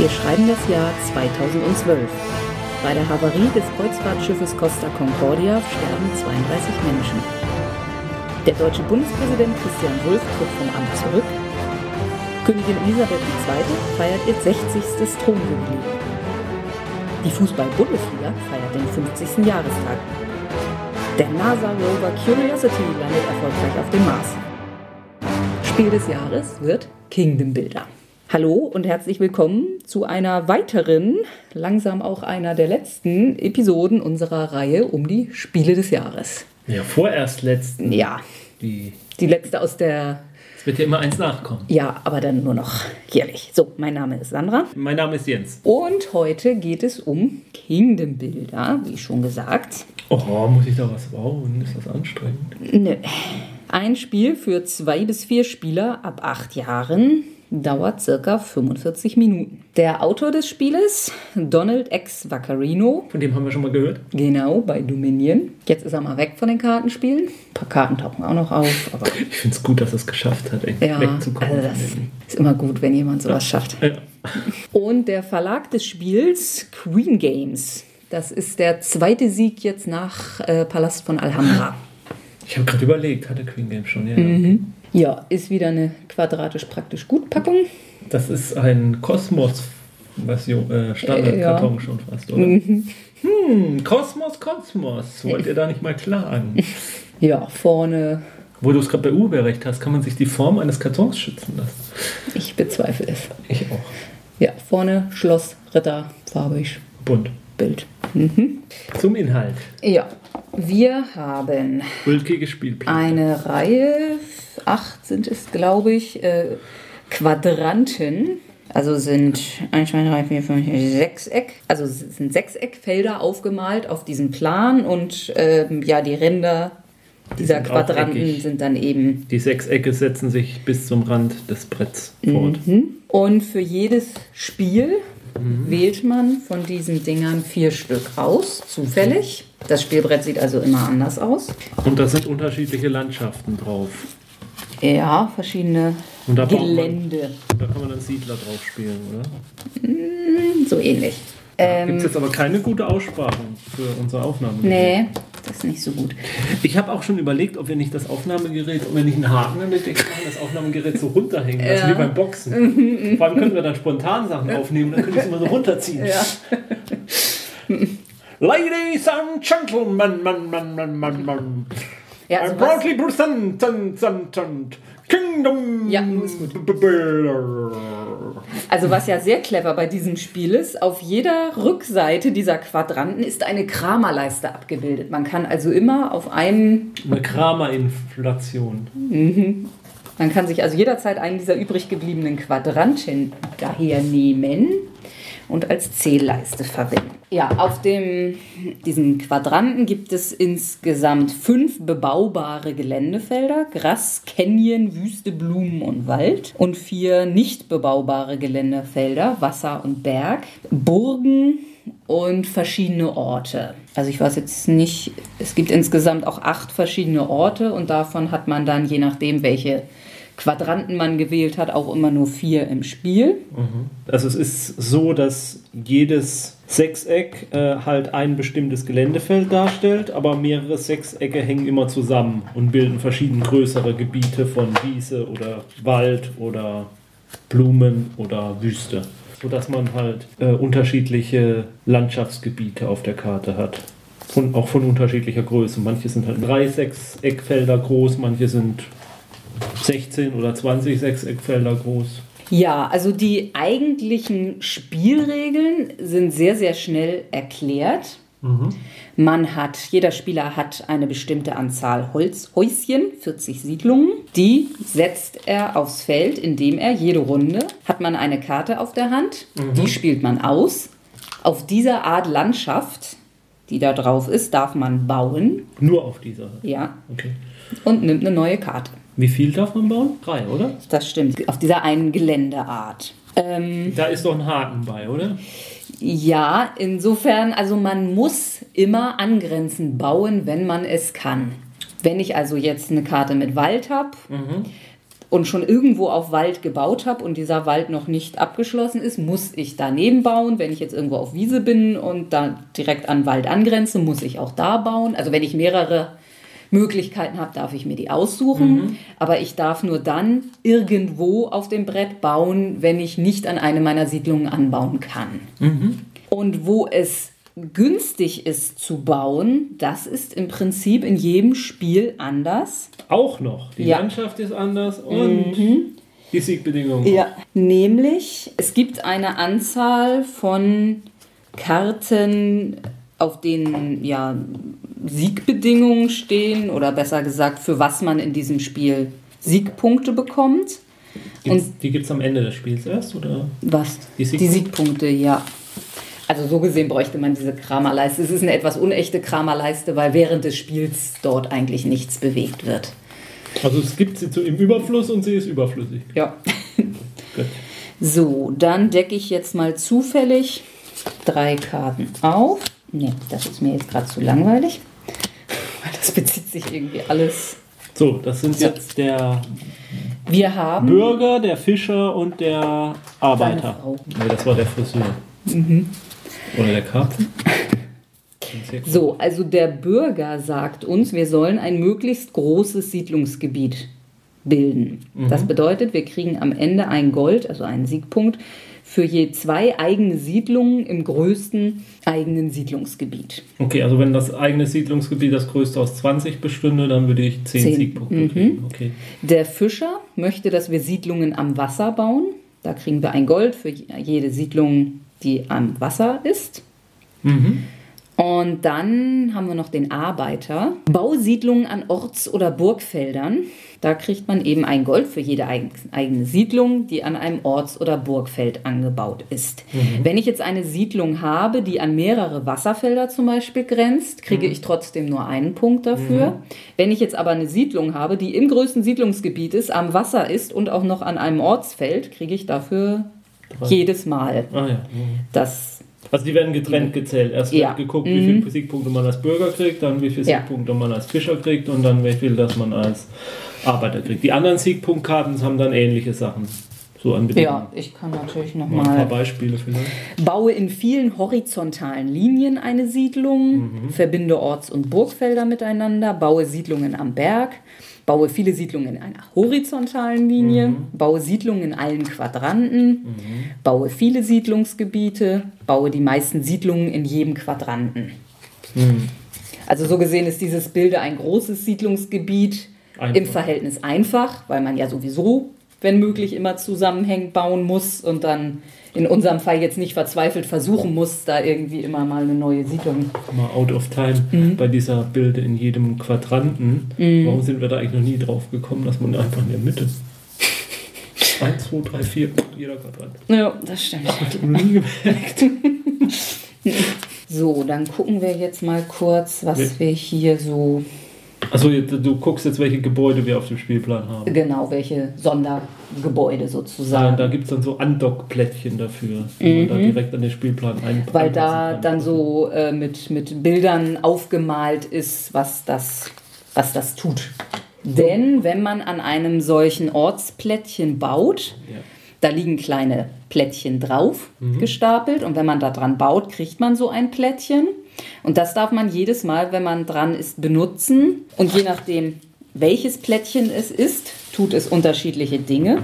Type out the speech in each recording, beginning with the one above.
Wir schreiben das Jahr 2012. Bei der Havarie des Kreuzfahrtschiffes Costa Concordia sterben 32 Menschen. Der deutsche Bundespräsident Christian Wulff tritt vom Amt zurück. Königin Elisabeth II. feiert ihr 60. Thronjubiläum. Die Fußball-Bundesliga feiert den 50. Jahrestag. Der NASA-Rover Curiosity landet erfolgreich auf dem Mars. Spiel des Jahres wird Kingdom Builder. Hallo und herzlich willkommen zu einer weiteren, langsam auch einer der letzten Episoden unserer Reihe um die Spiele des Jahres. Ja, vorerst letzten. Ja, Die, die letzte aus der. es wird ja immer eins nachkommen. Ja, aber dann nur noch jährlich. So, mein Name ist Sandra. Mein Name ist Jens. Und heute geht es um Kingdom Builder, wie schon gesagt. Oh, muss ich da was bauen? Ist das anstrengend? Nö. Ein Spiel für zwei bis vier Spieler ab acht Jahren dauert circa 45 Minuten. Der Autor des Spieles, Donald X. Vaccarino, Von dem haben wir schon mal gehört. genau bei Dominion. Jetzt ist er mal weg von den Kartenspielen. Ein paar Karten tauchen auch noch auf, aber Ich finde es gut, dass er es geschafft hat, ja, wegzukommen. also das ist immer gut, wenn jemand sowas schafft. ja. Und der Verlag des Spiels Queen Games. Das ist der zweite Sieg jetzt nach äh, Palast von Alhambra. Ich habe gerade überlegt, hatte Queen Game schon, ja. Mhm. Ja, ist wieder eine quadratisch praktisch gut Packung. Das ist ein Kosmos-Version, äh, Standardkarton Äh, ja. schon fast, oder? Hm, Kosmos, Kosmos. Wollt ihr da nicht mal klagen? Ja, vorne, Wo du es gerade bei Urheberrecht hast, kann man sich die Form eines Kartons schützen lassen. ich bezweifle es. Ich auch. Ja, vorne Schloss, Ritter, farbig, Bunt. Bild. Mhm. Zum Inhalt. Ja, wir haben Ulkige Spielpläne. eine Reihe, acht sind es, glaube ich, äh, Quadranten. Also sind 1, 2, 3, 4, 5, 6 Sechseck. Also sind Sechseckfelder aufgemalt auf diesem Plan und ähm, ja, die Ränder dieser sind auch Quadranten sind dann eben Die Sechsecke setzen sich bis zum Rand des Bretts fort. Und für jedes Spiel wählt man von diesen Dingern vier Stück aus, zufällig. Das Spielbrett sieht also immer anders aus. Und da sind unterschiedliche Landschaften drauf. Ja, verschiedene Und da baut man- Gelände. Da kann man dann Siedler drauf spielen, oder? So ähnlich. Gibt Ähm, es jetzt aber keine gute Aussprache für unsere Aufnahme. nee, das ist nicht so gut. Ich habe auch schon überlegt, ob wir nicht das Aufnahmegerät, ob wir nicht einen Haken damit machen, das Aufnahmegerät so runterhängen lassen, Ja. Mhm, wie beim Boxen. Vor allem können wir dann spontan Sachen aufnehmen, dann können wir es immer so runterziehen. Ja. Ladies and Gentlemen, man, man, man, man, man. Ja, I'm proudly presenting Kingdom Ja, ist gut. Also was ja sehr clever bei diesem Spiel ist, auf jeder Rückseite dieser Quadranten ist eine Kramerleiste abgebildet. Man kann also immer auf einem Eine Kramer-Inflation. Man kann sich also jederzeit einen dieser übrig gebliebenen Quadranten daher nehmen und als Zählleiste verwenden. Ja, auf dem, diesen Quadranten gibt es insgesamt fünf bebaubare Geländefelder, Gras, Canyon, Wüste, Blumen und Wald und vier nicht bebaubare Geländefelder, Wasser und Berg, Burgen und verschiedene Orte. Also ich weiß jetzt nicht, es gibt insgesamt auch acht verschiedene Orte und davon hat man dann, je nachdem, welche Quadranten man gewählt hat, auch immer nur vier im Spiel. Also es ist so, dass jedes Sechseck äh, halt ein bestimmtes Geländefeld darstellt, aber mehrere Sechsecke hängen immer zusammen und bilden verschieden größere Gebiete von Wiese oder Wald oder Blumen oder Wüste. Sodass man halt äh, unterschiedliche Landschaftsgebiete auf der Karte hat. Von, auch von unterschiedlicher Größe. Manche sind halt drei Sechseckfelder groß, manche sind 16 oder 20 Sechseckfelder groß. Ja, also die eigentlichen Spielregeln sind sehr, sehr schnell erklärt. Man hat, jeder Spieler hat eine bestimmte Anzahl Holzhäuschen, 40 Siedlungen. Die setzt er aufs Feld, indem er jede Runde hat man eine Karte auf der Hand. Die spielt man aus. Auf dieser Art Landschaft, die da drauf ist, darf man bauen. Nur auf dieser. Ja, Okay. und nimmt eine neue Karte. Wie viel darf man bauen? Drei, oder? Das stimmt. Auf dieser einen Geländeart. Ähm, Da ist doch ein Haken bei, oder? Ja, insofern, also man muss immer angrenzend bauen, wenn man es kann. Wenn ich also jetzt eine Karte mit Wald habe und schon irgendwo auf Wald gebaut habe und dieser Wald noch nicht abgeschlossen ist, muss ich daneben bauen. Wenn ich jetzt irgendwo auf Wiese bin und da direkt an Wald angrenze, muss ich auch da bauen. Also wenn ich mehrere Möglichkeiten habe, darf ich mir die aussuchen. Mhm. Aber ich darf nur dann irgendwo auf dem Brett bauen, wenn ich nicht an eine meiner Siedlungen anbauen kann. Mhm. Und wo es günstig ist zu bauen, das ist im Prinzip in jedem Spiel anders. Auch noch. Die ja. Landschaft ist anders und mhm. die Siegbedingungen. Ja, nämlich es gibt eine Anzahl von Karten, auf denen ja Siegbedingungen stehen oder besser gesagt, für was man in diesem Spiel Siegpunkte bekommt. Gibt's, und die gibt es am Ende des Spiels erst, oder? Was? Die Siegpunkte, die Siegpunkte ja. Also so gesehen bräuchte man diese Kramerleiste. Es ist eine etwas unechte Kramerleiste, weil während des Spiels dort eigentlich nichts bewegt wird. Also es gibt sie im Überfluss und sie ist überflüssig. Ja. so, dann decke ich jetzt mal zufällig drei Karten auf. Ne, das ist mir jetzt gerade zu langweilig. Weil das bezieht sich irgendwie alles. So, das sind so. jetzt der Bürger, der Fischer und der Arbeiter. Nee, das war der Friseur. Mhm. Oder der Karpfen? So, also der Bürger sagt uns, wir sollen ein möglichst großes Siedlungsgebiet bilden. Mhm. Das bedeutet, wir kriegen am Ende ein Gold, also einen Siegpunkt, für je zwei eigene Siedlungen im größten eigenen Siedlungsgebiet. Okay, also wenn das eigene Siedlungsgebiet das größte aus 20 bestünde, dann würde ich 10, 10. Siegpunkte mhm. kriegen. Okay. Der Fischer möchte, dass wir Siedlungen am Wasser bauen. Da kriegen wir ein Gold für jede Siedlung, die am Wasser ist. Mhm. Und dann haben wir noch den Arbeiter. Bausiedlungen an Orts- oder Burgfeldern. Da kriegt man eben ein Gold für jede eigene Siedlung, die an einem Orts- oder Burgfeld angebaut ist. Mhm. Wenn ich jetzt eine Siedlung habe, die an mehrere Wasserfelder zum Beispiel grenzt, kriege mhm. ich trotzdem nur einen Punkt dafür. Mhm. Wenn ich jetzt aber eine Siedlung habe, die im größten Siedlungsgebiet ist, am Wasser ist und auch noch an einem Ortsfeld, kriege ich dafür Drei. jedes Mal ah, ja. Das also die werden getrennt gezählt. Erst ja. wird geguckt, wie viele mhm. Siegpunkte man als Bürger kriegt, dann wie viele ja. Siegpunkte man als Fischer kriegt und dann wie viel das man als Arbeiter kriegt. Die anderen Siegpunktkarten haben dann ähnliche Sachen. So an ja, ich kann natürlich noch mal, mal ein paar Beispiele vielleicht. Baue in vielen horizontalen Linien eine Siedlung, mhm. verbinde Orts- und Burgfelder miteinander, baue Siedlungen am Berg, baue viele Siedlungen in einer horizontalen Linie, mhm. baue Siedlungen in allen Quadranten, mhm. baue viele Siedlungsgebiete, baue die meisten Siedlungen in jedem Quadranten. Mhm. Also so gesehen ist dieses Bild ein großes Siedlungsgebiet einfach. im Verhältnis einfach, weil man ja sowieso, wenn möglich, immer zusammenhängend bauen muss und dann in unserem Fall jetzt nicht verzweifelt versuchen muss, da irgendwie immer mal eine neue Siedlung. Mal out of time mhm. bei dieser Bilde in jedem Quadranten. Mhm. Warum sind wir da eigentlich noch nie drauf gekommen, dass man einfach in der Mitte 1, 2, 3, 4, jeder Quadrant. Ja, das stimmt. Ach, nie gemerkt. so, dann gucken wir jetzt mal kurz, was wir hier so Achso, du guckst jetzt, welche Gebäude wir auf dem Spielplan haben. Genau, welche Sondergebäude sozusagen. Ja, da gibt es dann so Andockplättchen dafür, die mhm. man da mhm. direkt an den Spielplan einbaut. Weil da kann. dann so äh, mit, mit Bildern aufgemalt ist, was das, was das tut. Denn wenn man an einem solchen Ortsplättchen baut, ja. da liegen kleine Plättchen drauf mhm. gestapelt und wenn man da dran baut, kriegt man so ein Plättchen. Und das darf man jedes Mal, wenn man dran ist, benutzen. Und je nachdem, welches Plättchen es ist, tut es unterschiedliche Dinge.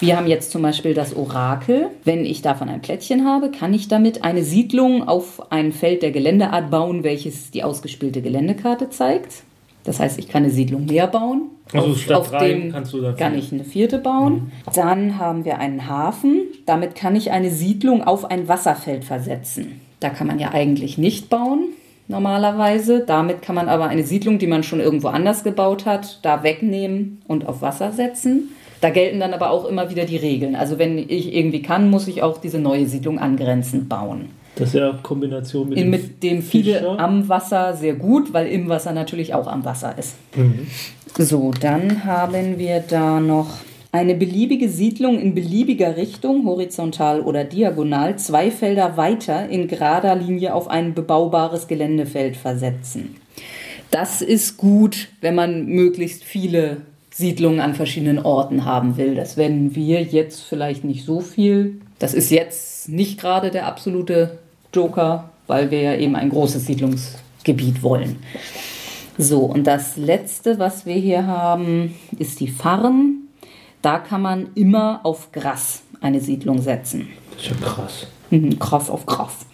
Wir haben jetzt zum Beispiel das Orakel. Wenn ich davon ein Plättchen habe, kann ich damit eine Siedlung auf ein Feld der Geländeart bauen, welches die ausgespielte Geländekarte zeigt. Das heißt, ich kann eine Siedlung mehr bauen. Also auf, statt auf drei dem kannst du dafür. kann ich eine vierte bauen. Mhm. Dann haben wir einen Hafen. Damit kann ich eine Siedlung auf ein Wasserfeld versetzen. Da kann man ja eigentlich nicht bauen, normalerweise. Damit kann man aber eine Siedlung, die man schon irgendwo anders gebaut hat, da wegnehmen und auf Wasser setzen. Da gelten dann aber auch immer wieder die Regeln. Also wenn ich irgendwie kann, muss ich auch diese neue Siedlung angrenzend bauen. Das ist ja Kombination mit, dem, mit dem viele Fischer. am Wasser sehr gut, weil im Wasser natürlich auch am Wasser ist. Mhm. So, dann haben wir da noch eine beliebige Siedlung in beliebiger Richtung, horizontal oder diagonal, zwei Felder weiter in gerader Linie auf ein bebaubares Geländefeld versetzen. Das ist gut, wenn man möglichst viele Siedlungen an verschiedenen Orten haben will. Das werden wir jetzt vielleicht nicht so viel. Das ist jetzt nicht gerade der absolute Joker, weil wir ja eben ein großes Siedlungsgebiet wollen. So, und das letzte, was wir hier haben, ist die Farn. Da kann man immer auf Gras eine Siedlung setzen. Das ist ja krass. Mhm, Gras auf Gras.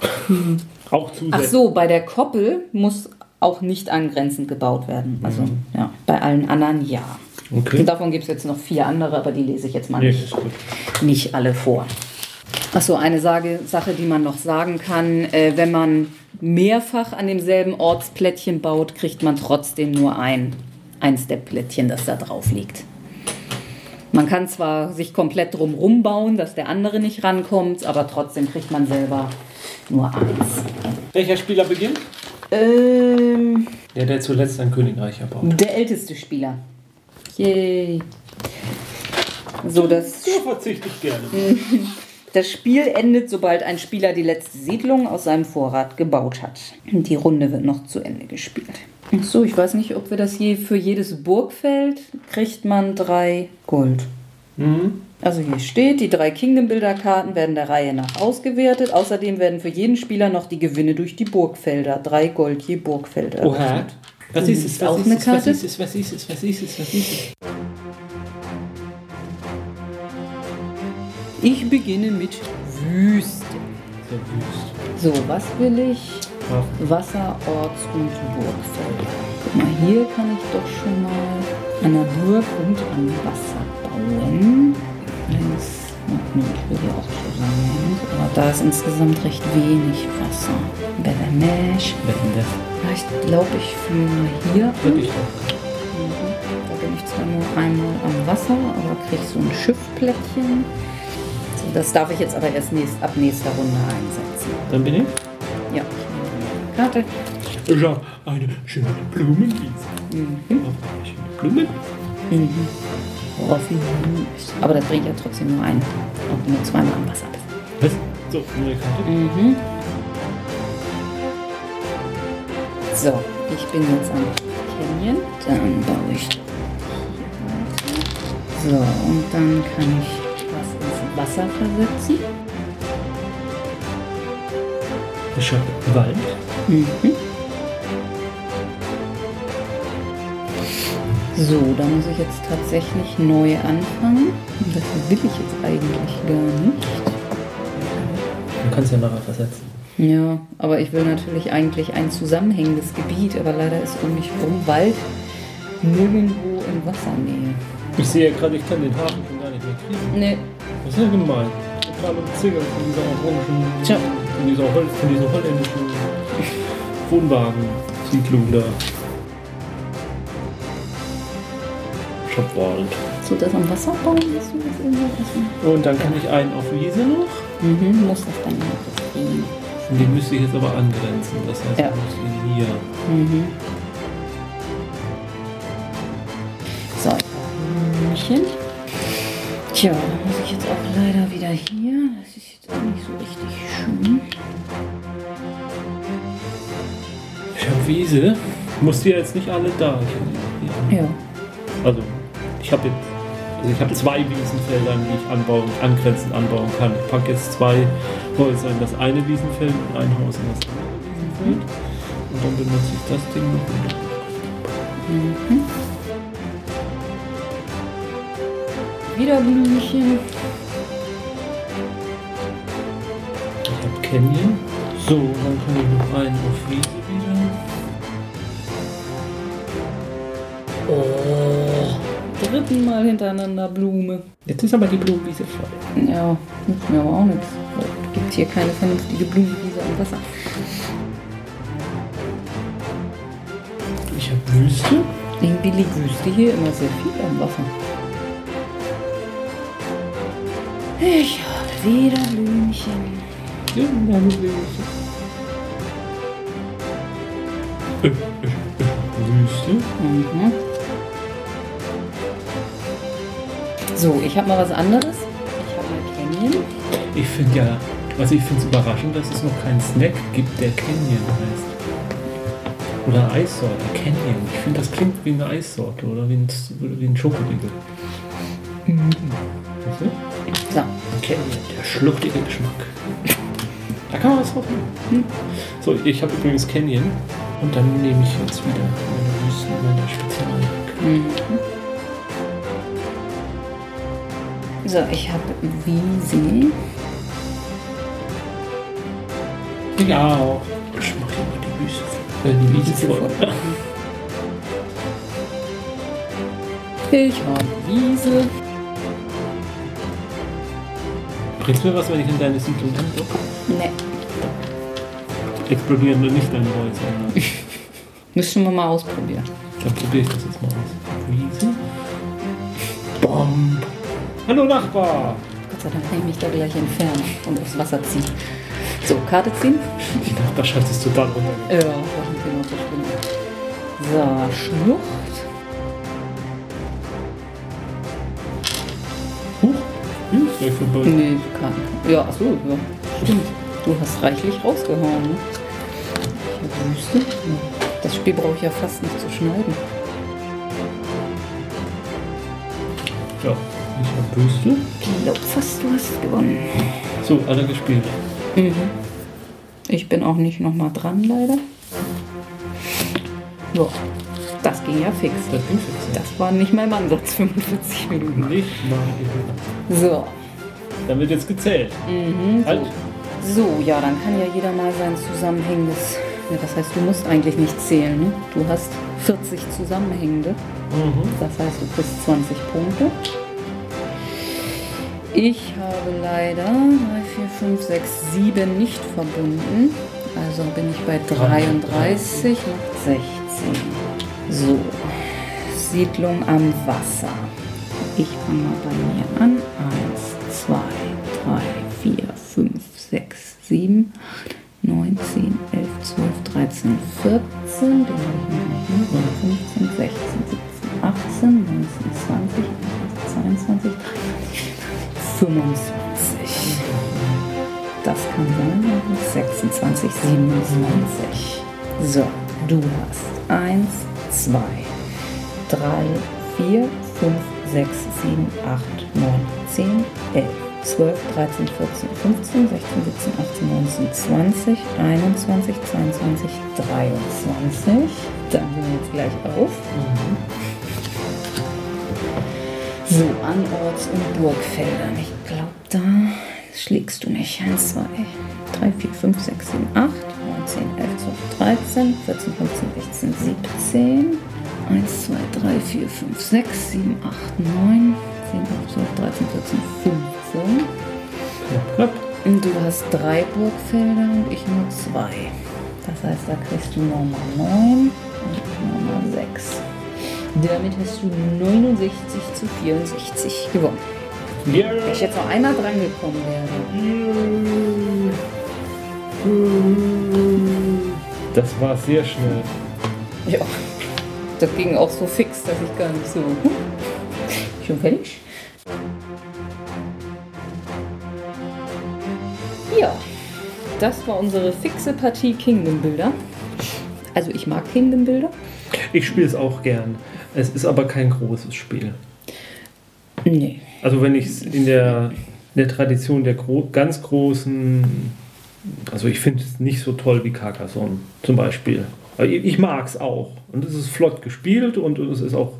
Auch Ach zusätzlich. so, bei der Koppel muss auch nicht angrenzend gebaut werden. Also ja, bei allen anderen ja. Okay. Und davon gibt es jetzt noch vier andere, aber die lese ich jetzt mal Nee, nicht, nicht alle vor. Achso, eine Sage, Sache, die man noch sagen kann, äh, wenn man mehrfach an demselben Ortsplättchen baut, kriegt man trotzdem nur ein, eins der Plättchen, das da drauf liegt. Man kann zwar sich komplett drum bauen, dass der andere nicht rankommt, aber trotzdem kriegt man selber nur eins. Welcher Spieler beginnt? Ähm, Der, der zuletzt ein Königreich erbaut. der älteste Spieler. Yay. So, das So verzichte ich gerne. Das Spiel endet, sobald ein Spieler die letzte Siedlung aus seinem Vorrat gebaut hat. Die Runde wird noch zu Ende gespielt. Ach So, ich weiß nicht, ob wir das je für jedes Burgfeld kriegt man drei Gold. Mhm. Also hier steht, die drei Kingdom-Bilder-Karten werden der Reihe nach ausgewertet. Außerdem werden für jeden Spieler noch die Gewinne durch die Burgfelder, drei Gold je Burgfeld Oha. Was ist es? Auch Was eine ist es? Was ist es? Was ist es? Was ist es? Was ist es? Ich beginne mit Wüste. So wüst. So, was will ich? Wasser, Orts- und Burgfelder. Guck mal, hier kann ich doch schon mal an der Burg und am Wasser bauen. Links, nee, ich will hier auch zusammen. Aber da ist insgesamt recht wenig Wasser. Bevermesh. Wende. Ich glaube, ich fange mal hier. Würde ich auch. Mhm. Da bin ich zwar nur einmal am Wasser, aber kriege so ein Schiffplättchen. Das darf ich jetzt aber erst nächst, ab nächster Runde einsetzen. Dann bin ich. Ja, Karte. Ich habe eine schöne Blumenwiese. Mhm. Eine schöne Blumen. Mhm. Aber das bringt ja trotzdem nur einen. Du nur zweimal am Wasser bist. Was? So, neue Karte. Mhm. So, ich bin jetzt am Canyon. Dann baue ich. So, und dann kann ich was ins Wasser versetzen. Ich habe Wald. Mhm. So, da muss ich jetzt tatsächlich neu anfangen. Das will ich jetzt eigentlich gar nicht. Du kannst ja nachher versetzen. Ja, aber ich will natürlich eigentlich ein zusammenhängendes Gebiet, aber leider ist um mich herum Wald nirgendwo in Wassernähe. Ich sehe ja gerade, ich kann den Hafen schon gar nicht mehr kriegen. Nee, Das ist ja gemein. Total umzingelt von dieser orangen, Tja. von dieser, Hol von dieser holländischen Wohnwagensiedlung da. Shopwald. so das am Wasser bauen, hast du das irgendwo essen? Und dann kann ich einen auf Wiese noch. Mhm, muss das dann noch kriegen. Den müsste ich jetzt aber angrenzen. Das heißt, Ja. ich muss ihn hier. Mhm. So, ich Blümchen. Tja, dann muss ich jetzt auch leider wieder hier. Das ist jetzt auch nicht so richtig schön. Ich habe Wiese. Muss die jetzt nicht alle da. Ich hab. Ja. Also, ich habe jetzt. Also ich habe zwei Wiesenfelder, die ich anbauen, angrenzend anbauen kann. Ich packe jetzt zwei Häuser in das eine Wiesenfeld und ein Haus in das andere Wiesenfeld. Und dann benutze ich das Ding noch. Mhm. Wieder Blümchen. Ich habe Canyon. So, dann kann ich noch einen auf Wiese Dritten Mal hintereinander Blume. Jetzt ist aber die Blumenwiese voll. Ja, nützt mir aber auch nichts. Es gibt hier keine vernünftige Blumenwiese am Wasser. Ich habe Wüste. Irgendwie liegt Wüste hier immer sehr viel am Wasser. Ich habe wieder Blümchen. Eine Wüste. Äh, äh, äh, Wüste. Mhm. So, ich habe mal was anderes. Ich habe mal Canyon. Ich finde ja, also ich finde es überraschend, dass es noch keinen Snack gibt, der Canyon heißt. Oder Eissorte, Canyon. Ich finde, das klingt wie eine Eissorte oder wie ein, wie ein Schokoriegel. Mhm. So. Canyon, der schluchtige Geschmack. Da kann man was drauf mhm. So, ich habe übrigens Canyon und dann nehme ich jetzt wieder meine Wüsten, meine Spezialjack. Mhm. So, ich habe Wiese. Ja, auch. Ich mache immer die Wüste. Äh, die Wiese voll. Ich habe Wiese. Bringst du mir was, wenn ich in deine Siedlung bin? Nee. Explodieren nur nicht deine Häuser. Müssen wir mal ausprobieren. Dann probiere ich das jetzt mal aus. Wiese. Bomb. Hallo Nachbar! Gott sei Dank kann ich mich da gleich entfernen und aufs Wasser ziehen. So, Karte ziehen. Die Nachbarschaft ist total runter. Ja, das ist immer verschwunden. So, Schlucht. Huch, vorbei. Nee, kann. Ja, achso, ja. Stimmt. Du hast reichlich rausgehauen. Ne? Das Spiel brauche ich ja fast nicht zu schneiden. Ich hab Büste. Ich glaube fast, du hast gewonnen. So, alle gespielt. Mhm. Ich bin auch nicht nochmal dran, leider. So, das ging ja fix. Das ging fix. Ja. Das war nicht mein Ansatz, 45 Minuten. Nicht mal So. Dann wird jetzt gezählt. Mhm, halt. So. so, ja, dann kann ja jeder mal sein zusammenhängendes. Ja, das heißt, du musst eigentlich nicht zählen. Ne? Du hast 40 zusammenhängende. Mhm. Das heißt, du kriegst 20 Punkte. Ich habe leider 3, 4, 5, 6, 7 nicht verbunden. Also bin ich bei 33 und 16. So, Siedlung am Wasser. Ich fange mal bei mir an. 1, 2, 3, 4, 5, 6, 7, 9, 10, 11, 12, 13, 14. 26, 27. So, du hast 1, 2, 3, 4, 5, 6, 7, 8, 9, 10, 11, 12, 13, 14, 15, 16, 17, 18, 19, 20, 21, 22, 23. Dann sind wir jetzt gleich auf. So, an Orts- und Burgfeldern. Ich glaube, da schlägst du mich. 1, 2, 3, 4, 5, 6, 7, 8, 9, 10, 11, 12, 13, 14, 15, 16, 17. 1, 2, 3, 4, 5, 6, 7, 8, 9, 10, 11, 12, 13, 14, 15. Knapp, knapp. Und du hast drei Burgfelder und ich nur zwei. Das heißt, da kriegst du nochmal 9 und nochmal 6. Damit hast du 69 zu 64 gewonnen. Wenn ich jetzt noch einmal dran gekommen wäre. Das war sehr schnell. Ja, das ging auch so fix, dass ich gar nicht so. Schon fertig? Ja, das war unsere fixe Partie Kingdom Builder. Also ich mag Kingdom Builder. Ich spiele es auch gern. Es ist aber kein großes Spiel. Nee. Also wenn ich es in der, in der Tradition der gro ganz großen, also ich finde es nicht so toll wie Carcassonne zum Beispiel. Ich, ich mag es auch. Und es ist flott gespielt und es ist auch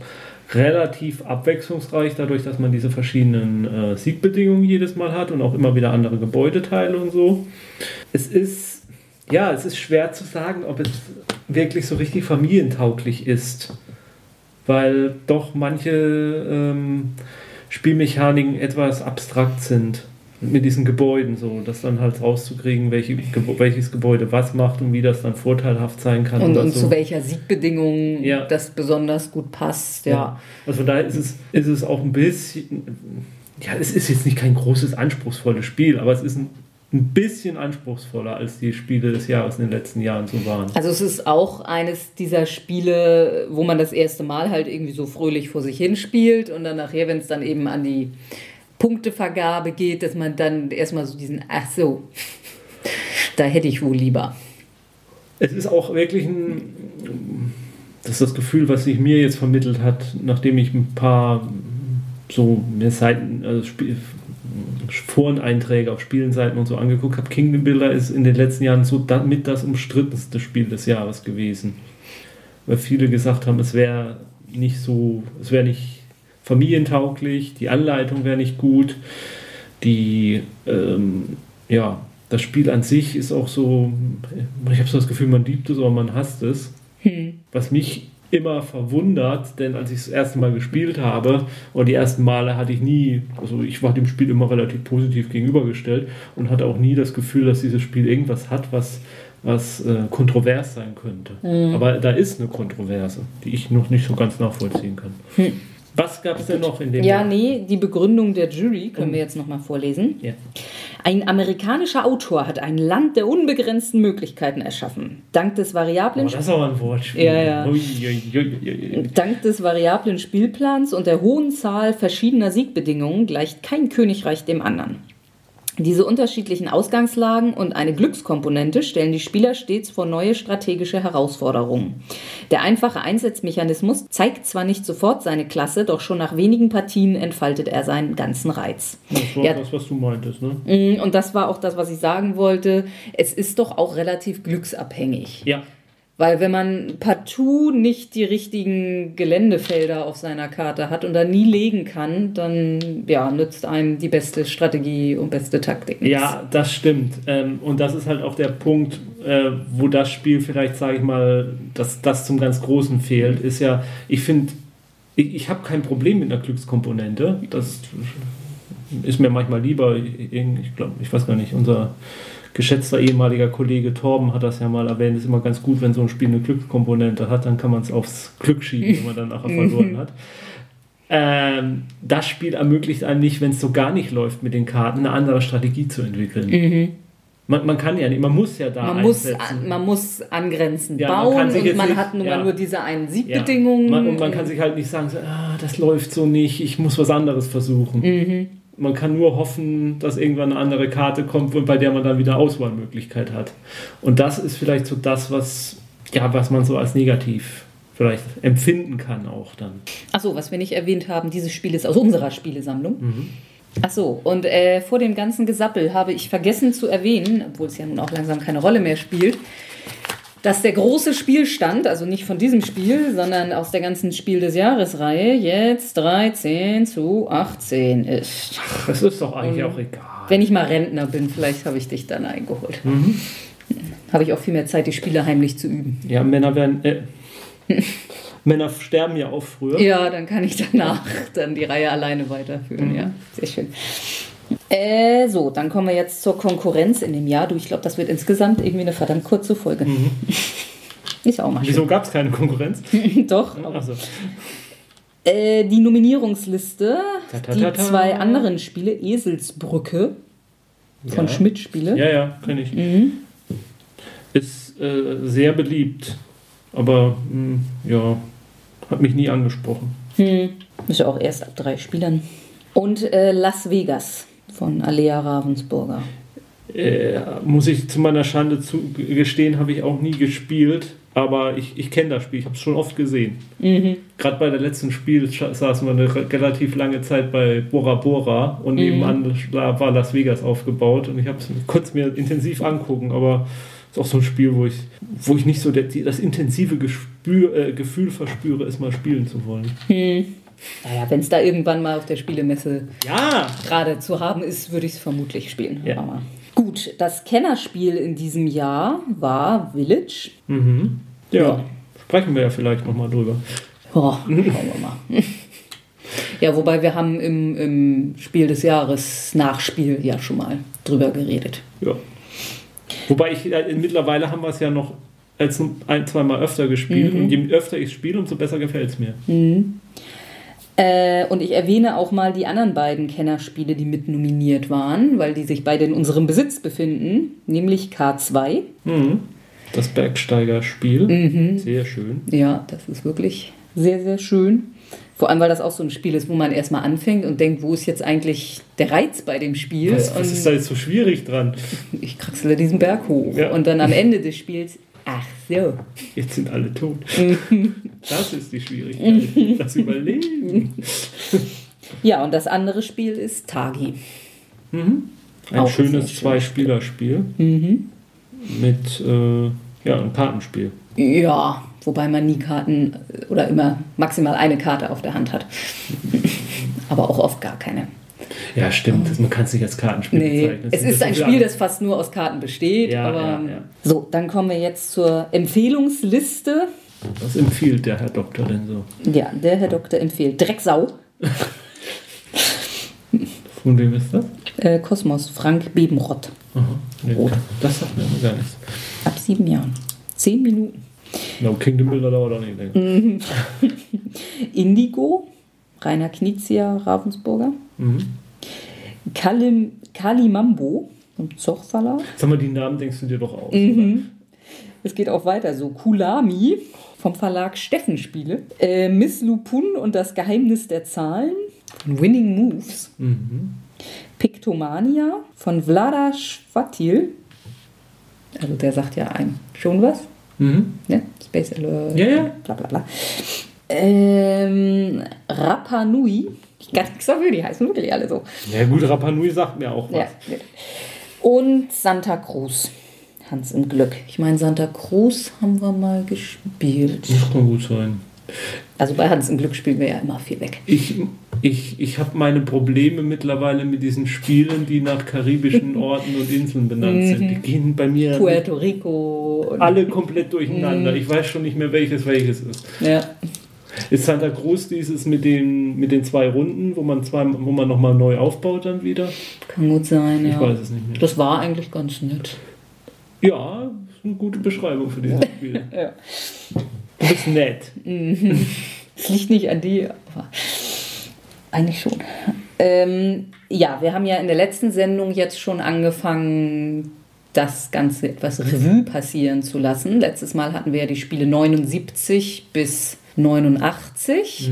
relativ abwechslungsreich, dadurch, dass man diese verschiedenen äh, Siegbedingungen jedes Mal hat und auch immer wieder andere Gebäudeteile und so. Es ist, ja, es ist schwer zu sagen, ob es wirklich so richtig familientauglich ist weil doch manche ähm, Spielmechaniken etwas abstrakt sind mit diesen Gebäuden so, das dann halt rauszukriegen, welche, welches Gebäude was macht und wie das dann vorteilhaft sein kann. Und, und so. zu welcher Siegbedingung ja. das besonders gut passt, ja. ja. Also da ist es, ist es auch ein bisschen, ja, es ist jetzt nicht kein großes, anspruchsvolles Spiel, aber es ist ein ein bisschen anspruchsvoller als die Spiele des Jahres in den letzten Jahren so waren. Also es ist auch eines dieser Spiele, wo man das erste Mal halt irgendwie so fröhlich vor sich hin spielt und dann nachher, wenn es dann eben an die Punktevergabe geht, dass man dann erstmal so diesen, ach so, da hätte ich wohl lieber. es ist auch wirklich ein, das ist das Gefühl, was sich mir jetzt vermittelt hat, nachdem ich ein paar so mehr Seiten, also Spiel, Foreneinträge auf Spielenseiten und so angeguckt habe. Kingdom Builder ist in den letzten Jahren so mit das umstrittenste Spiel des Jahres gewesen. Weil viele gesagt haben, es wäre nicht so, es wäre nicht familientauglich, die Anleitung wäre nicht gut, die, ähm, ja, das Spiel an sich ist auch so, ich habe so das Gefühl, man liebt es oder man hasst es. Hm. Was mich immer verwundert, denn als ich das erste Mal gespielt habe, und die ersten Male hatte ich nie, also ich war dem Spiel immer relativ positiv gegenübergestellt und hatte auch nie das Gefühl, dass dieses Spiel irgendwas hat, was, was äh, kontrovers sein könnte. Mhm. Aber da ist eine Kontroverse, die ich noch nicht so ganz nachvollziehen kann. Mhm. Was gab es denn noch in dem Ja, Jahr? nee, die Begründung der Jury können oh. wir jetzt nochmal vorlesen. Ja. Ein amerikanischer Autor hat ein Land der unbegrenzten Möglichkeiten erschaffen. Dank des variablen oh, das ist aber ein Wortspiel. Ja, ja. Ui, ui, ui, Dank des variablen Spielplans und der hohen Zahl verschiedener Siegbedingungen gleicht kein Königreich dem anderen. Diese unterschiedlichen Ausgangslagen und eine Glückskomponente stellen die Spieler stets vor neue strategische Herausforderungen. Der einfache Einsatzmechanismus zeigt zwar nicht sofort seine Klasse, doch schon nach wenigen Partien entfaltet er seinen ganzen Reiz. Das war ja, das, was du meintest, ne? Mm, und das war auch das, was ich sagen wollte. Es ist doch auch relativ glücksabhängig. Ja. Weil wenn man partout nicht die richtigen Geländefelder auf seiner Karte hat und da nie legen kann, dann ja, nützt einem die beste Strategie und beste Taktik. Nichts. Ja, das stimmt. Ähm, und das ist halt auch der Punkt, äh, wo das Spiel vielleicht, sage ich mal, dass das zum ganz Großen fehlt, ist ja, ich finde, ich, ich habe kein Problem mit einer Glückskomponente. Das ist mir manchmal lieber, ich glaube, ich weiß gar nicht, unser geschätzter ehemaliger Kollege Torben hat das ja mal erwähnt, ist immer ganz gut, wenn so ein Spiel eine Glückskomponente hat, dann kann man es aufs Glück schieben, wenn man dann nachher verloren hat. Ähm, das Spiel ermöglicht einem nicht, wenn es so gar nicht läuft mit den Karten, eine andere Strategie zu entwickeln. Mhm. Man, man, kann ja nicht, man muss ja da man muss, man muss angrenzend ja, bauen man und man nicht, hat nun ja. nur diese einen Siegbedingungen. Ja. Man, und man kann sich halt nicht sagen, so, ah, das läuft so nicht, ich muss was anderes versuchen. Mhm man kann nur hoffen, dass irgendwann eine andere Karte kommt, bei der man dann wieder Auswahlmöglichkeit hat. Und das ist vielleicht so das, was, ja, was man so als negativ vielleicht empfinden kann auch dann. Achso, was wir nicht erwähnt haben, dieses Spiel ist aus unserer Spielesammlung. Mhm. Achso, und äh, vor dem ganzen Gesappel habe ich vergessen zu erwähnen, obwohl es ja nun auch langsam keine Rolle mehr spielt, dass der große Spielstand, also nicht von diesem Spiel, sondern aus der ganzen Spiel des Jahres-Reihe, jetzt 13 zu 18 ist. Das ist doch eigentlich Und auch egal. Wenn ich mal Rentner bin, vielleicht habe ich dich dann eingeholt. Mhm. Habe ich auch viel mehr Zeit, die Spiele heimlich zu üben. Ja, Männer werden. Äh, Männer sterben ja auch früher. Ja, dann kann ich danach dann die Reihe alleine weiterführen. Mhm. Ja, sehr schön. Äh, so, dann kommen wir jetzt zur Konkurrenz in dem Jahr. Du, ich glaube, das wird insgesamt irgendwie eine verdammt kurze Folge. Mhm. Ist auch mal Wieso gab es keine Konkurrenz? Doch. Also. Äh, die Nominierungsliste, ta, ta, ta, die zwei anderen Spiele, Eselsbrücke von ja. Schmidt Spiele. Ja, ja, kenne ich. Mhm. Ist äh, sehr beliebt, aber mh, hm, ja, hat mich nie angesprochen. Hm. Ist ja auch erst ab drei Spielern. Und äh, Las Vegas von Alea Ravensburger. Äh, muss ich zu meiner Schande gestehen, habe ich auch nie gespielt, aber ich, ich kenne das Spiel, ich habe es schon oft gesehen. Mhm. Gerade bei der letzten Spiel saßen wir eine relativ lange Zeit bei Bora Bora und mhm. nebenan war Las Vegas aufgebaut und ich habe es kurz mir intensiv angucken, aber es ist auch so ein Spiel, wo ich, wo ich nicht so das intensive Gespür, äh, Gefühl verspüre, es mal spielen zu wollen. Mhm. Naja, wenn es da irgendwann mal auf der Spielemesse ja. gerade zu haben ist, würde ich es vermutlich spielen. Ja. Aber gut, das Kennerspiel in diesem Jahr war Village. Mhm. Ja, ja, sprechen wir ja vielleicht nochmal drüber. Oh, schauen wir mal. Ja, wobei wir haben im, im Spiel des Jahres Nachspiel ja schon mal drüber geredet. Ja. Wobei ich äh, mittlerweile haben wir es ja noch als ein, zweimal öfter gespielt mhm. und je öfter ich spiele, umso besser gefällt es mir. Mhm. Äh, und ich erwähne auch mal die anderen beiden Kennerspiele, die mit nominiert waren, weil die sich beide in unserem Besitz befinden, nämlich K2. Mhm. Das Bergsteigerspiel. Mhm. Sehr schön. Ja, das ist wirklich sehr, sehr schön. Vor allem, weil das auch so ein Spiel ist, wo man erstmal anfängt und denkt, wo ist jetzt eigentlich der Reiz bei dem Spiel? Was, was ist da jetzt so schwierig dran? Ich kraxele diesen Berg hoch. Ja. Und dann am Ende des Spiels Ach so. Jetzt sind alle tot. Das ist die Schwierigkeit. Das Überleben. Ja, und das andere Spiel ist Tagi. Ein Auch schönes. Zwei-Spieler-Spiel. Mit äh, ja, einem Kartenspiel. Ja, wobei man nie Karten äh, oder immer maximal eine Karte auf der Hand hat. Aber auch oft gar keine. Ja, stimmt. Man kann es nicht als Kartenspiel Nee, bezeichnen. es ist ein Spiel, das fast nur aus Karten besteht. Ja, aber ja, ja. So, dann kommen wir jetzt zur Empfehlungsliste. Was empfiehlt der Herr Doktor denn so? Ja, der Herr Doktor empfiehlt Drecksau, Von wem ist das? äh, Kosmos, Frank Bebenrott. Aha. Nee, Rot. Das sagt mir gar nichts. Ab sieben Jahren. Zehn Minuten. No, Kingdom Builder dauert auch nicht länger. Mhm. Indigo, Rainer Knizia, Ravensburger. Mhm. Kalim, Kalimambo vom Zoch Verlag. Sag mal, die Namen denkst du dir doch aus. Mhm. Es geht auch weiter so. Kulami vom Verlag Steffen Spiele. Äh, Miss Lupun und das Geheimnis der Zahlen Winning Moves. Mhm. Pictomania von Vlada Schwatil. Also der sagt ja einem schon was. Mhm. Ne? Space Alert. Ja, ja. Bla bla bla. Ähm, Rapa Nui. Kann nichts dafür, die heißen wirklich alle so. Ja gut, Rapa Nui sagt mir auch was. Ja. Und Santa Cruz. Hans im Glück. Ich meine, Santa Cruz haben wir mal gespielt. Das kann gut sein. Also bei Hans im Glück spielen wir ja immer viel weg. Ich, ich, ich habe meine Probleme mittlerweile mit diesen Spielen, die nach karibischen Orten und Inseln benannt sind. Die gehen bei mir Puerto Rico. Alle komplett durcheinander. Ich weiß schon nicht mehr, welches welches ist. ja. Ist Santa Cruz dieses mit den, mit den zwei Runden, wo man, zwei, wo man nochmal neu aufbaut dann wieder? Kann gut sein, ja. Ich weiß es nicht mehr. Das war eigentlich ganz nett. Ja, ist eine gute Beschreibung für dieses Spiel. Ja. Du bist nett. Es liegt nicht an dir, aber eigentlich schon. Ähm, ja, wir haben ja in der letzten Sendung jetzt schon angefangen, das Ganze etwas Revue passieren zu lassen. Letztes Mal hatten wir ja die Spiele 79 bis 89.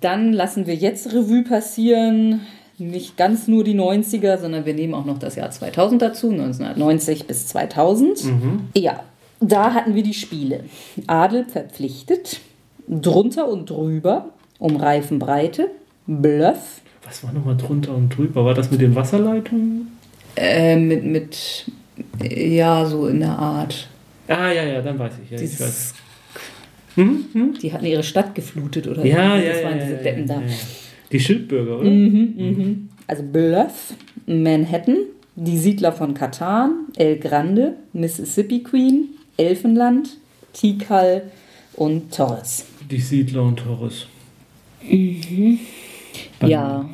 Dann lassen wir jetzt Revue passieren. Nicht ganz nur die 90er, sondern wir nehmen auch noch das Jahr 2000 dazu, 1990 bis 2000. Ja, da hatten wir die Spiele. Adel verpflichtet, drunter und drüber, um Reifenbreite, Bluff, Was war nochmal drunter und drüber? War das mit den Wasserleitungen? äh, mit, mit, ja, so in der Art. Ah, ja, ja, dann weiß ich. Ja, ich weiß. Hm? Hm? die hatten ihre Stadt geflutet oder Ja, so. ja, Das ja, waren ja, diese Deppen da. Die Schildbürger, oder? Also Bluff, Manhattan, die Siedler von Katan, El Grande, Mississippi Queen, Elfenland, Tikal und Torres. Die Siedler und Torres. Ja,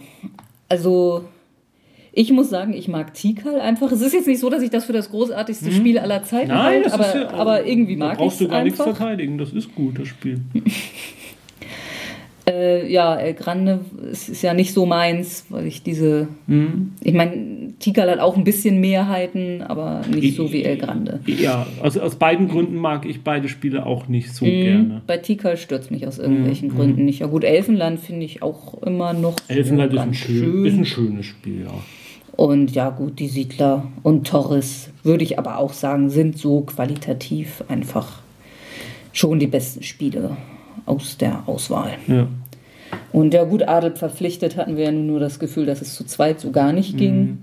also ich muss sagen, ich mag Tikal einfach. Es ist jetzt nicht so, dass ich das für das großartigste Spiel aller Zeiten halte, aber, ja- aber irgendwie mag ich brauchst es du gar nichts verteidigen. Das ist gut, das Spiel. Äh, ja, El Grande ist, ja nicht so meins, weil ich diese. Mhm. Ich meine, Tikal hat auch ein bisschen Mehrheiten, aber nicht so wie El Grande. Ja, also aus beiden Gründen mag ich beide Spiele auch nicht so gerne. Bei Tikal stört mich aus irgendwelchen Mhm. Gründen nicht. Ja gut, Elfenland finde ich auch immer noch so Elfenland ist ein, ganz schön, ist ein schönes Spiel, ja. Und ja gut, die Siedler und Torres, würde ich aber auch sagen, sind so qualitativ einfach schon die besten Spiele aus der Auswahl. ja. Und ja gut, Adel verpflichtet hatten wir ja nur das Gefühl, dass es zu zweit so gar nicht ging. Mhm.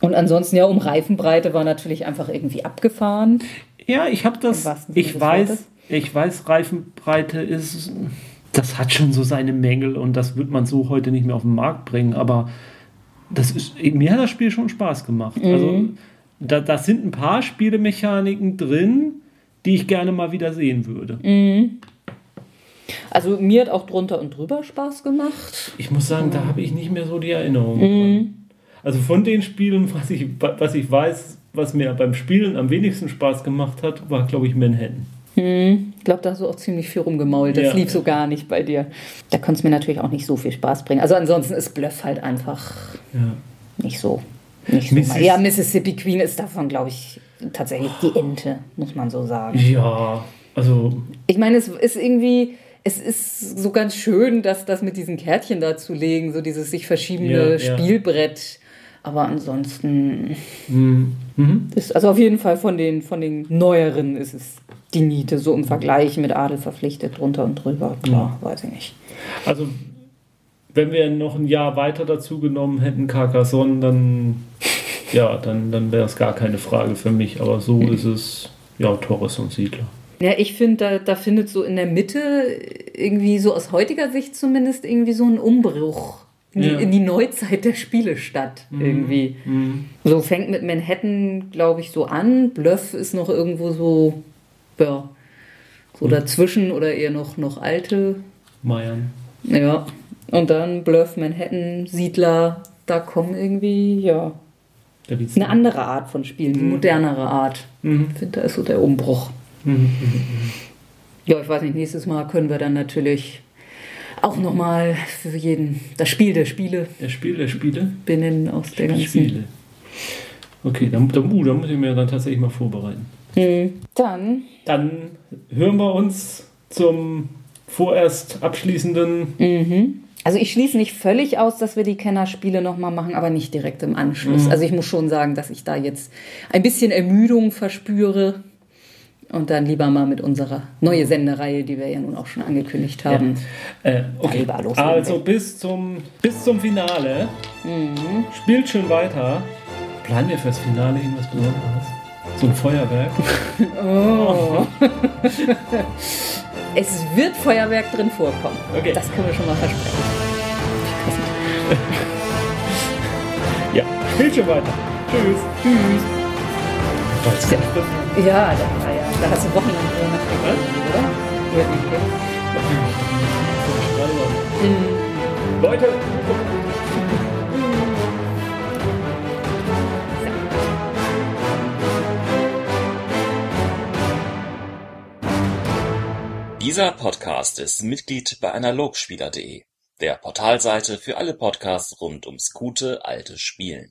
Und ansonsten ja, um Reifenbreite war natürlich einfach irgendwie abgefahren. Ja, ich habe das. Ich weiß, Wortes. ich weiß, Reifenbreite ist. Das hat schon so seine Mängel und das wird man so heute nicht mehr auf den Markt bringen. Aber das ist, mir hat das Spiel schon Spaß gemacht. Also da, da sind ein paar Spielemechaniken drin, die ich gerne mal wieder sehen würde. Also mir hat auch drunter und drüber Spaß gemacht. Ich muss sagen, da habe ich nicht mehr so die Erinnerung dran. Also von den Spielen, was ich, was ich weiß, was mir beim Spielen am wenigsten Spaß gemacht hat, war, glaube ich, Manhattan. Ich glaube, da hast du auch ziemlich viel rumgemault. Das Ja. lief so gar nicht bei dir. Da konnte es mir natürlich auch nicht so viel Spaß bringen. Also ansonsten ist Bluff halt einfach Ja. nicht so. Nicht so Missis-. Ja, Mississippi Queen ist davon, glaube ich, tatsächlich die Ente, muss man so sagen. Ja, also Ich meine, es ist irgendwie, es ist so ganz schön, dass das mit diesen Kärtchen da zu legen, so dieses sich verschiebende ja. Spielbrett. Aber ansonsten Mhm. Mhm. ist, also auf jeden Fall von den, von den neueren ist es die Niete, so im Vergleich mit Adel verpflichtet, drunter und drüber. Klar, weiß ich nicht. Also, wenn wir noch ein Jahr weiter dazu genommen hätten, Carcassonne, dann, ja, dann, dann wäre es gar keine Frage für mich. Aber so ist es, ja, Torres und Siedler. Ja, ich finde, da, da findet so in der Mitte irgendwie so aus heutiger Sicht zumindest irgendwie so ein Umbruch Ja. in die Neuzeit der Spiele statt. Irgendwie. Mhm. So fängt mit Manhattan, glaube ich, so an. Bluff ist noch irgendwo so, ja, so dazwischen oder eher noch, noch alte. Meiern. Ja. Und dann Bluff, Manhattan, Siedler, da kommen irgendwie, ja, eine andere Art von Spielen, die modernere Art. Mhm. Ich finde, da ist so der Umbruch. Mhm. Ja, ich weiß nicht, nächstes Mal können wir dann natürlich auch nochmal für jeden das Spiel der Spiele Der Spiel der Spiele? benennen aus der ganzen. Spiele. Okay, dann, dann, uh, dann muss ich mir dann tatsächlich mal vorbereiten. Mhm. Dann, Dann hören wir uns zum vorerst abschließenden. mhm. also ich schließe nicht völlig aus, dass wir die Kennerspiele nochmal machen, aber nicht direkt im Anschluss. Also ich muss schon sagen, dass ich da jetzt ein bisschen Ermüdung verspüre. Und dann lieber mal mit unserer neue Sendereihe, die wir ja nun auch schon angekündigt haben. Äh, okay, also bis zum, bis zum Finale. Mhm. Spielt schön weiter. Planen wir fürs Finale irgendwas Besonderes? So ein Feuerwerk? Oh. es wird Feuerwerk drin vorkommen. Okay. Das können wir schon mal versprechen. Ja, spielt schön weiter. Tschüss. Tschüss. Ja. Ja, da, war ja, da hast du wochenlang drüber nachgedacht, oder? Ja, okay. Mhm. Leute, Dieser Podcast ist Mitglied bei analogspieler.de, der Portalseite für alle Podcasts rund ums gute alte Spielen.